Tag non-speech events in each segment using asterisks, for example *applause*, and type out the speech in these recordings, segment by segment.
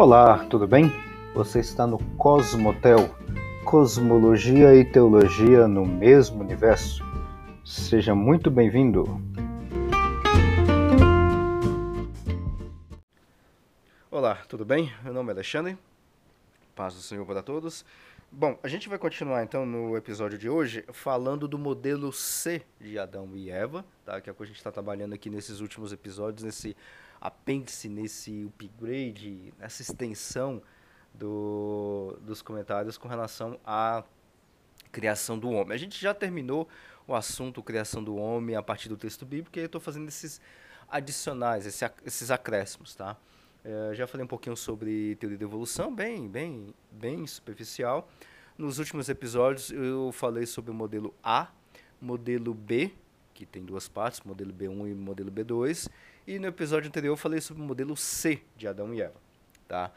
Olá, tudo bem? Você está no Cosmotel, Cosmologia e Teologia no mesmo universo. Seja muito bem-vindo. Olá, tudo bem? Meu nome é Alexandre. Paz do Senhor para todos. Bom, a gente vai continuar então no episódio de hoje falando do modelo C de Adão e Eva, tá? que é o que a gente está trabalhando aqui nesses últimos episódios, nesse apêndice, nesse upgrade, nessa extensão do, dos comentários com relação à criação do homem. A gente já terminou o assunto criação do homem a partir do texto bíblico e eu estou fazendo esses adicionais, esse, esses acréscimos, tá? É, já falei um pouquinho sobre teoria da evolução, bem, bem, bem superficial. Nos últimos episódios eu falei sobre o modelo A, modelo B, que tem duas partes, modelo B1 e modelo B2, e no episódio anterior eu falei sobre o modelo C de Adão e Eva. Tá?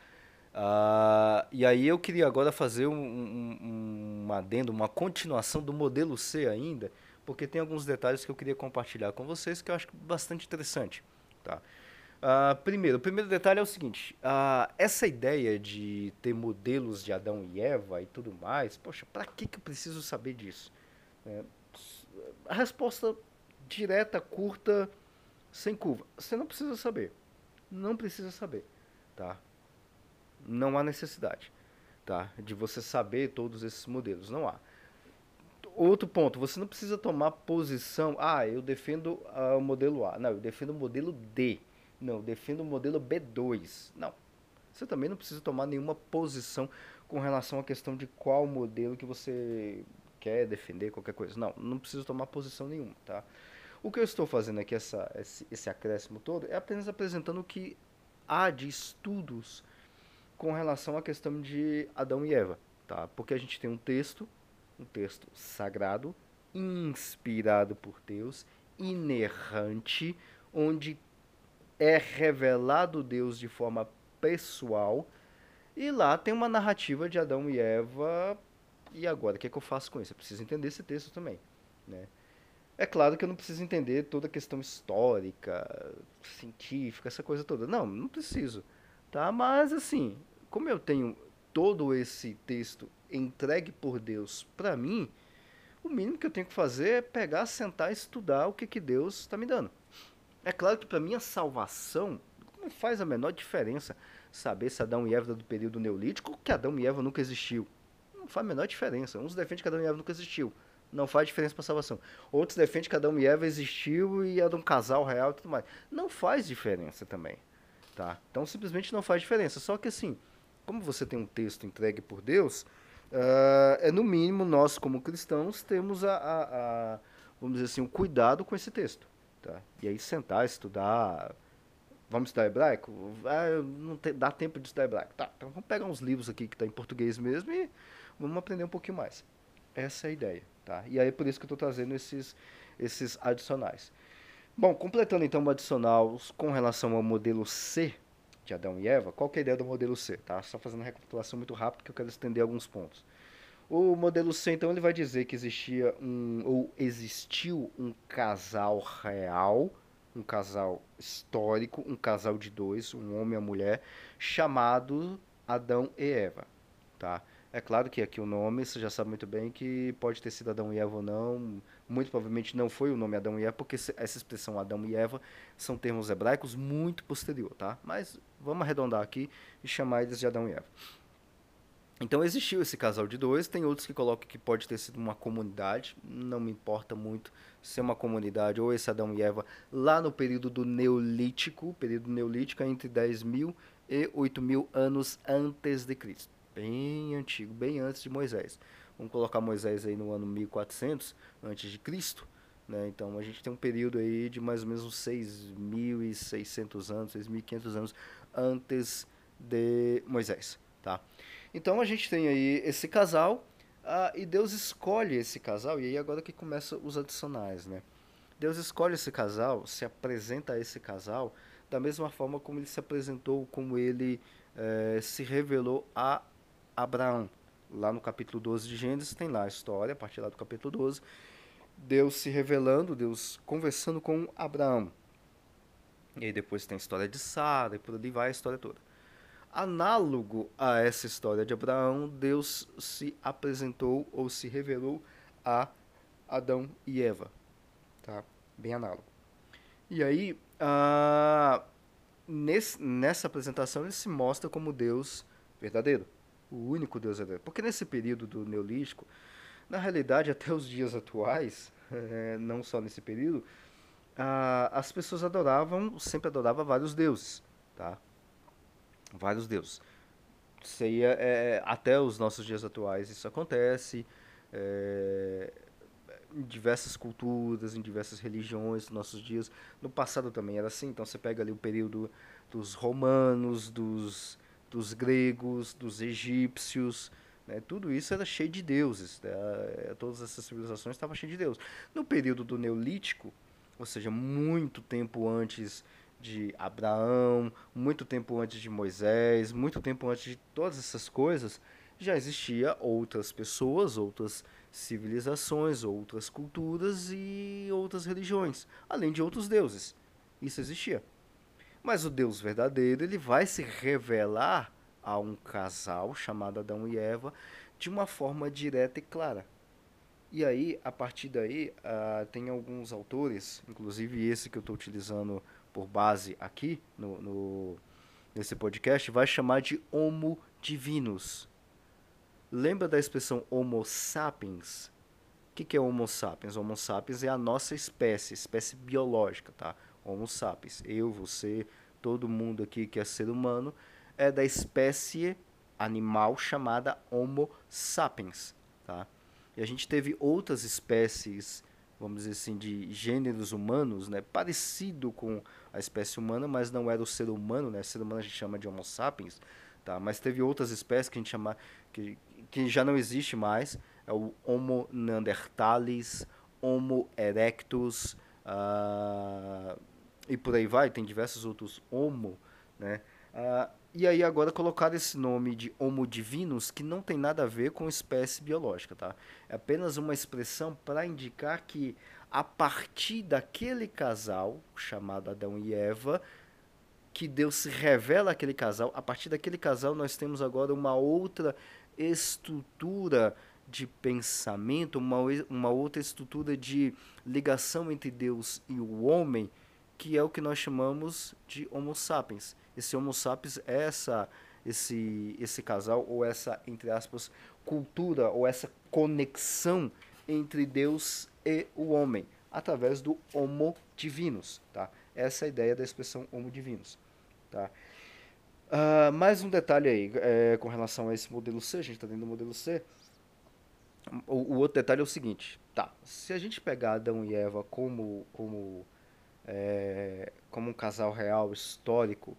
Uh, e aí eu queria agora fazer um, um, um adendo, uma continuação do modelo C ainda, porque tem alguns detalhes que eu queria compartilhar com vocês que eu acho bastante interessante. Tá? Uh, primeiro, o primeiro detalhe é o seguinte: uh, essa ideia de ter modelos de Adão e Eva e tudo mais, poxa, para que, que eu preciso saber disso? É, a resposta direta, curta, sem curva. Você não precisa saber. Não precisa saber, tá? Não há necessidade, tá? De você saber todos esses modelos, não há. Outro ponto, você não precisa tomar posição, ah, eu defendo uh, o modelo A. Não, eu defendo o modelo D. Não, eu defendo o modelo B2. Não. Você também não precisa tomar nenhuma posição com relação à questão de qual modelo que você quer defender, qualquer coisa. Não, não precisa tomar posição nenhuma, tá? O que eu estou fazendo aqui, essa, esse, esse acréscimo todo, é apenas apresentando o que há de estudos com relação à questão de Adão e Eva, tá? Porque a gente tem um texto, um texto sagrado, inspirado por Deus, inerrante, onde é revelado Deus de forma pessoal, e lá tem uma narrativa de Adão e Eva. E agora, o que, é que eu faço com isso? Eu preciso entender esse texto também, né? É claro que eu não preciso entender toda a questão histórica, científica, essa coisa toda. Não, não preciso. Tá? Mas assim, como eu tenho todo esse texto entregue por Deus para mim, o mínimo que eu tenho que fazer é pegar, sentar e estudar o que, que Deus está me dando. É claro que para minha salvação não faz a menor diferença saber se Adão e Eva do período neolítico ou que Adão e Eva nunca existiu. Não faz a menor diferença. Uns defendem que Adão e Eva nunca existiu não faz diferença para salvação. Outros defendem que Adão e Eva existiu e é de um casal real e tudo mais. Não faz diferença também, tá? Então simplesmente não faz diferença. Só que assim, como você tem um texto entregue por Deus, uh, é no mínimo nós como cristãos temos a, a, a, vamos dizer assim, um cuidado com esse texto, tá? E aí sentar, estudar, vamos estudar hebraico? Ah, não te, dá tempo de estudar hebraico. Tá, então vamos pegar uns livros aqui que está em português mesmo e vamos aprender um pouquinho mais. Essa é a ideia. Tá? E aí é por isso que eu estou trazendo esses, esses adicionais. Bom, completando então o adicional com relação ao modelo C de Adão e Eva, qual é a ideia do modelo C? Tá? Só fazendo uma recapitulação muito rápida que eu quero estender alguns pontos. O modelo C, então, ele vai dizer que existia um, ou existiu um casal real, um casal histórico, um casal de dois, um homem e uma mulher, chamado Adão e Eva. Tá? É claro que aqui o nome, você já sabe muito bem que pode ter sido Adão e Eva ou não. Muito provavelmente não foi o nome Adão e Eva, porque essa expressão Adão e Eva são termos hebraicos muito posterior, tá? Mas vamos arredondar aqui e chamar eles de Adão e Eva. Então existiu esse casal de dois, tem outros que colocam que pode ter sido uma comunidade, não me importa muito ser uma comunidade ou esse Adão e Eva lá no período do Neolítico, período Neolítico entre 10 mil e 8 mil anos antes de Cristo bem antigo, bem antes de Moisés. Vamos colocar Moisés aí no ano 1400 antes de Cristo, né? Então a gente tem um período aí de mais ou menos uns 6.600 anos, 6.500 anos antes de Moisés, tá? Então a gente tem aí esse casal ah, e Deus escolhe esse casal e aí agora que começa os adicionais, né? Deus escolhe esse casal, se apresenta a esse casal da mesma forma como ele se apresentou, como ele eh, se revelou a Abraão. Lá no capítulo 12 de Gênesis tem lá a história, a partir lá do capítulo 12, Deus se revelando, Deus conversando com Abraão. E aí depois tem a história de Sara, e por ali vai a história toda. análogo a essa história de Abraão, Deus se apresentou ou se revelou a Adão e Eva, tá? Bem análogo. E aí, ah, nesse, nessa apresentação, ele se mostra como Deus verdadeiro, o único Deus verdadeiro. Porque nesse período do Neolítico, na realidade, até os dias atuais, *laughs* é, não só nesse período, ah, as pessoas adoravam, sempre adoravam vários deuses, tá? Vários deuses. Seria, é, até os nossos dias atuais isso acontece. É, em diversas culturas, em diversas religiões, nos nossos dias. No passado também era assim, então você pega ali o período dos romanos, dos, dos gregos, dos egípcios, né? tudo isso era cheio de deuses, né? É, todas essas civilizações estavam cheias de deuses. No período do Neolítico, ou seja, muito tempo antes de Abraão, muito tempo antes de Moisés, muito tempo antes de todas essas coisas, já existia outras pessoas, outras civilizações, outras culturas e outras religiões, além de outros deuses. Isso existia. Mas o Deus verdadeiro, ele vai se revelar a um casal chamado Adão e Eva de uma forma direta e clara. E aí, a partir daí, uh, tem alguns autores, inclusive esse que eu estou utilizando por base aqui no, no, nesse podcast, vai chamar de Homo Divinus. Lembra da expressão Homo sapiens? O que, que é Homo sapiens? Homo sapiens é a nossa espécie, espécie biológica, tá? Homo sapiens. Eu, você, todo mundo aqui que é ser humano é da espécie animal chamada Homo sapiens, tá? E a gente teve outras espécies, vamos dizer assim, de gêneros humanos, né? Parecido com a espécie humana, mas não era o ser humano, né? O ser humano a gente chama de Homo sapiens, tá? Mas teve outras espécies que a gente chama que que já não existe mais, é o Homo neanderthalis, Homo erectus, uh, e por aí vai, tem diversos outros Homo, né? Uh, e aí agora colocar esse nome de Homo divinus, que não tem nada a ver com espécie biológica, tá? É apenas uma expressão para indicar que a partir daquele casal, chamado Adão e Eva, que Deus se revela aquele casal, a partir daquele casal nós temos agora uma outra estrutura de pensamento, uma, uma outra estrutura de ligação entre Deus e o homem, que é o que nós chamamos de Homo sapiens. Esse Homo sapiens é essa, esse, esse casal, ou essa, entre aspas, cultura, ou essa conexão entre Deus e o homem, através do Homo divinus. Tá? Essa é a ideia da expressão Homo divinus. Tá? Uh, mais um detalhe aí é, com relação a esse modelo C, a gente está dentro do modelo C. O, o, outro detalhe é o seguinte, tá? Se a gente pegar Adão e Eva como como é, como um casal real histórico,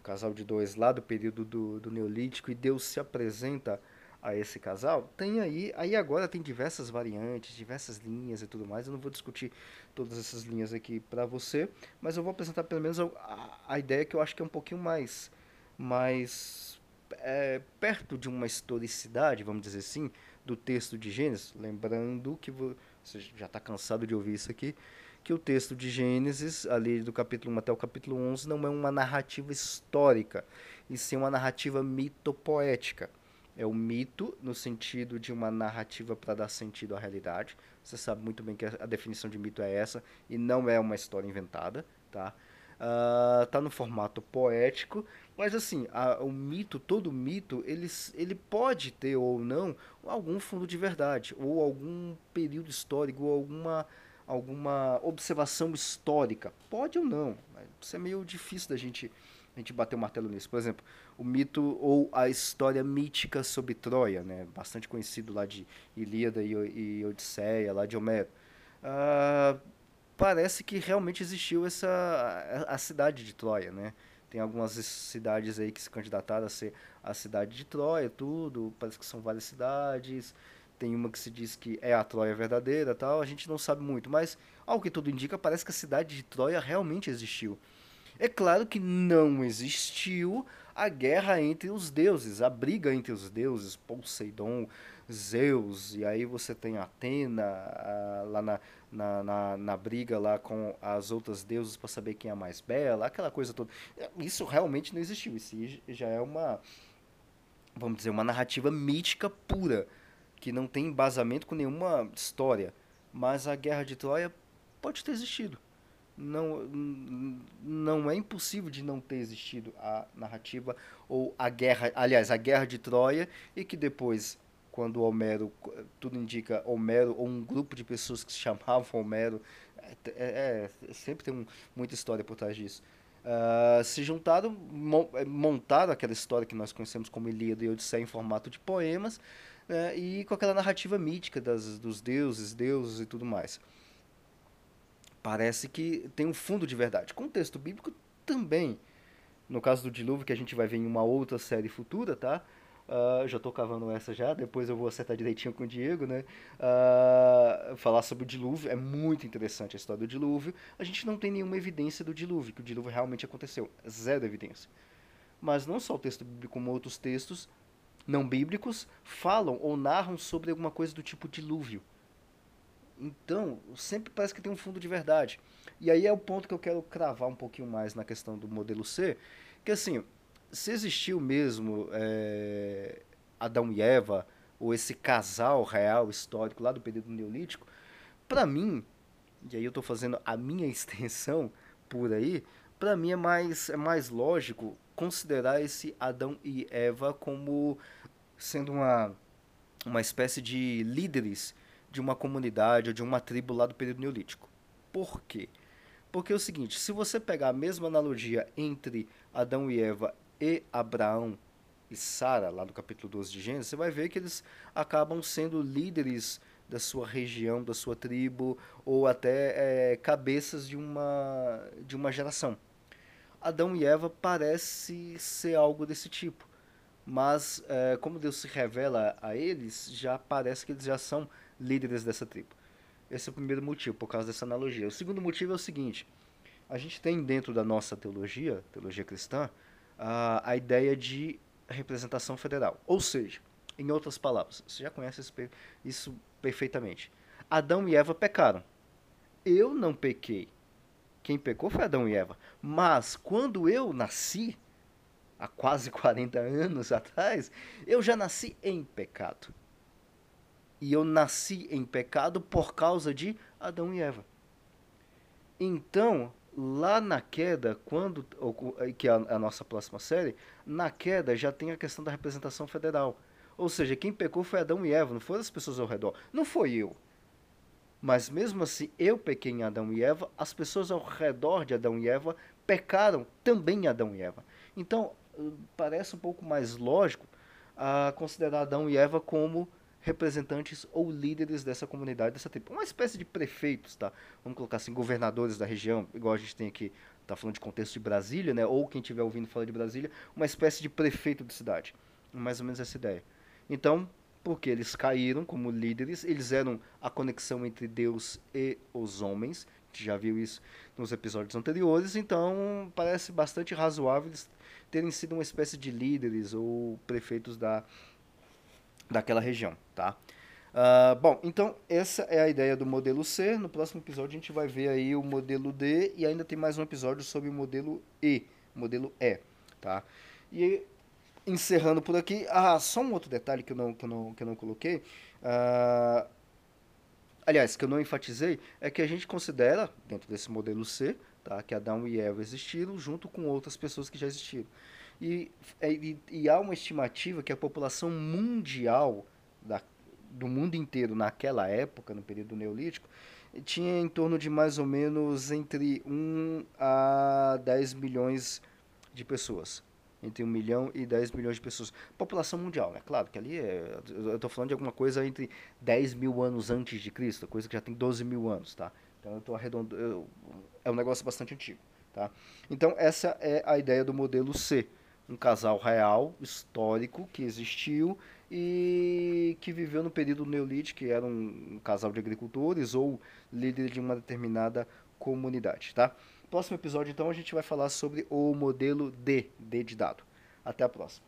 um casal de dois lá do período do, do Neolítico e Deus se apresenta a esse casal, tem aí, aí agora tem diversas variantes, diversas linhas e tudo mais. Eu não vou discutir todas essas linhas aqui para você, mas eu vou apresentar pelo menos a, a ideia que eu acho que é um pouquinho mais mais é, perto de uma historicidade, vamos dizer assim, do texto de Gênesis, lembrando que você já está cansado de ouvir isso aqui, que o texto de Gênesis, ali do capítulo 1 até o capítulo 11, não é uma narrativa histórica, e sim uma narrativa mitopoética. É o mito no sentido de uma narrativa para dar sentido à realidade. Você sabe muito bem que a definição de mito é essa, e não é uma história inventada, tá? Uh, tá no formato poético mas assim, a, o mito, todo mito, ele, ele pode ter ou não algum fundo de verdade, ou algum período histórico, ou alguma, alguma observação histórica. Pode ou não, isso é meio difícil da gente, a gente bater o martelo nisso. Por exemplo, o mito ou a história mítica sobre Troia, né? bastante conhecido lá de Ilíada e, e Odisseia, lá de Homero. Uh, parece que realmente existiu essa a, a cidade de Troia, né? Tem algumas cidades aí que se candidataram a ser a cidade de Troia, tudo. Parece que são várias cidades. Tem uma que se diz que é a Troia verdadeira tal. A gente não sabe muito, mas ao que tudo indica, parece que a cidade de Troia realmente existiu. É claro que não existiu a guerra entre os deuses, a briga entre os deuses, Poseidon, Zeus, e aí você tem Atena a, lá na, na, na, na, briga lá com as outras deusas para saber quem é a mais bela, aquela coisa toda. Isso realmente não existiu, isso já é uma, vamos dizer, uma narrativa mítica pura, que não tem embasamento com nenhuma história. Mas a Guerra de Troia pode ter existido não, não é impossível de não ter existido a narrativa ou a guerra, aliás, a guerra de Troia e que depois, quando Homero, tudo indica Homero ou um grupo de pessoas que se chamavam Homero, é, é, é sempre tem um, muita história por trás disso. Uh, se juntaram, é, montaram aquela história que nós conhecemos como Ilíada e Odisseia em formato de poemas né, e com aquela narrativa mítica das, dos deuses, deuses e tudo mais parece que tem um fundo de verdade. Com o texto bíblico também. No caso do dilúvio, que a gente vai ver em uma outra série futura, tá? Uh, já estou cavando essa já, depois eu vou acertar direitinho com o Diego, né? Uh, falar sobre o dilúvio, é muito interessante a história do dilúvio. A gente não tem nenhuma evidência do dilúvio, que o dilúvio realmente aconteceu. Zero evidência. Mas não só o texto bíblico, como outros textos não bíblicos falam ou narram sobre alguma coisa do tipo dilúvio. Então, sempre parece que tem um fundo de verdade. E aí é o ponto que eu quero cravar um pouquinho mais na questão do modelo C, que assim, se existiu mesmo é, Adão e Eva, ou esse casal real histórico lá do período neolítico, para mim, e aí eu estou fazendo a minha *laughs* extensão por aí, para mim é mais, é mais lógico considerar esse Adão e Eva como sendo uma, uma espécie de líderes de uma comunidade ou de uma tribo lá do período neolítico. Por quê? Porque é o seguinte, se você pegar a mesma analogia entre Adão e Eva e Abraão e Sara, lá no capítulo 12 de Gênesis, você vai ver que eles acabam sendo líderes da sua região, da sua tribo, ou até é, cabeças de uma, de uma geração. Adão e Eva parece ser algo desse tipo, mas é, como Deus se revela a eles, já parece que eles já são líderes dessa tribo. Esse é o primeiro motivo, por causa dessa analogia. O segundo motivo é o seguinte: a gente tem dentro da nossa teologia, teologia cristã, a, a ideia de representação federal. Ou seja, em outras palavras, você já conhece isso perfeitamente. Adão e Eva pecaram. Eu não pequei. Quem pecou foi Adão e Eva. Mas quando eu nasci, há quase 40 anos atrás, eu já nasci em pecado e eu nasci em pecado por causa de Adão e Eva. Então, lá na queda, quando que é a nossa próxima série, na queda já tem a questão da representação federal. Ou seja, quem pecou foi Adão e Eva, não foram as pessoas ao redor. Não foi eu. Mas mesmo assim, eu pequei em Adão e Eva, as pessoas ao redor de Adão e Eva pecaram também em Adão e Eva. Então, parece um pouco mais lógico a considerar Adão e Eva como representantes ou líderes dessa comunidade, dessa tribo. Uma espécie de prefeitos, tá? Vamos colocar assim, governadores da região, igual a gente tem aqui, tá falando de contexto de Brasília, né? Ou quem estiver ouvindo falar de Brasília, uma espécie de prefeito de cidade. Mais ou menos essa ideia. Então, porque eles caíram como líderes, eles eram a conexão entre Deus e os homens. A gente já viu isso nos episódios anteriores, então parece bastante razoável eles terem sido uma espécie de líderes ou prefeitos da daquela região, tá? Uh, bom, então essa é a ideia do modelo C. No próximo episódio a gente vai ver aí o modelo D e ainda tem mais um episódio sobre o modelo E, modelo E, tá? E encerrando por aqui, ah, só um outro detalhe que eu não, que eu não, que eu não coloquei, uh, aliás, que eu não enfatizei, é que a gente considera, dentro desse modelo C, tá, que Adão e Eva existiram junto com outras pessoas que já existiram. E, é, e, e, há uma estimativa que a população mundial da, do mundo inteiro naquela época, no período neolítico, tinha em torno de mais ou menos entre 1 a 10 milhões de pessoas. Entre 1 milhão e 10 milhões de pessoas. População mundial, né? Claro que ali é, eu estou falando de alguma coisa entre 10 mil anos antes de Cristo, coisa que já tem 12 mil anos, tá? Então eu estou arredondando. É um negócio bastante antigo, tá? Então essa é a ideia do modelo C um casal real, histórico, que existiu e que viveu no período neolítico, que era um, um casal de agricultores ou líder de uma determinada comunidade, tá? Próximo episódio, então, a gente vai falar sobre o modelo D, D de dado. Até a próxima.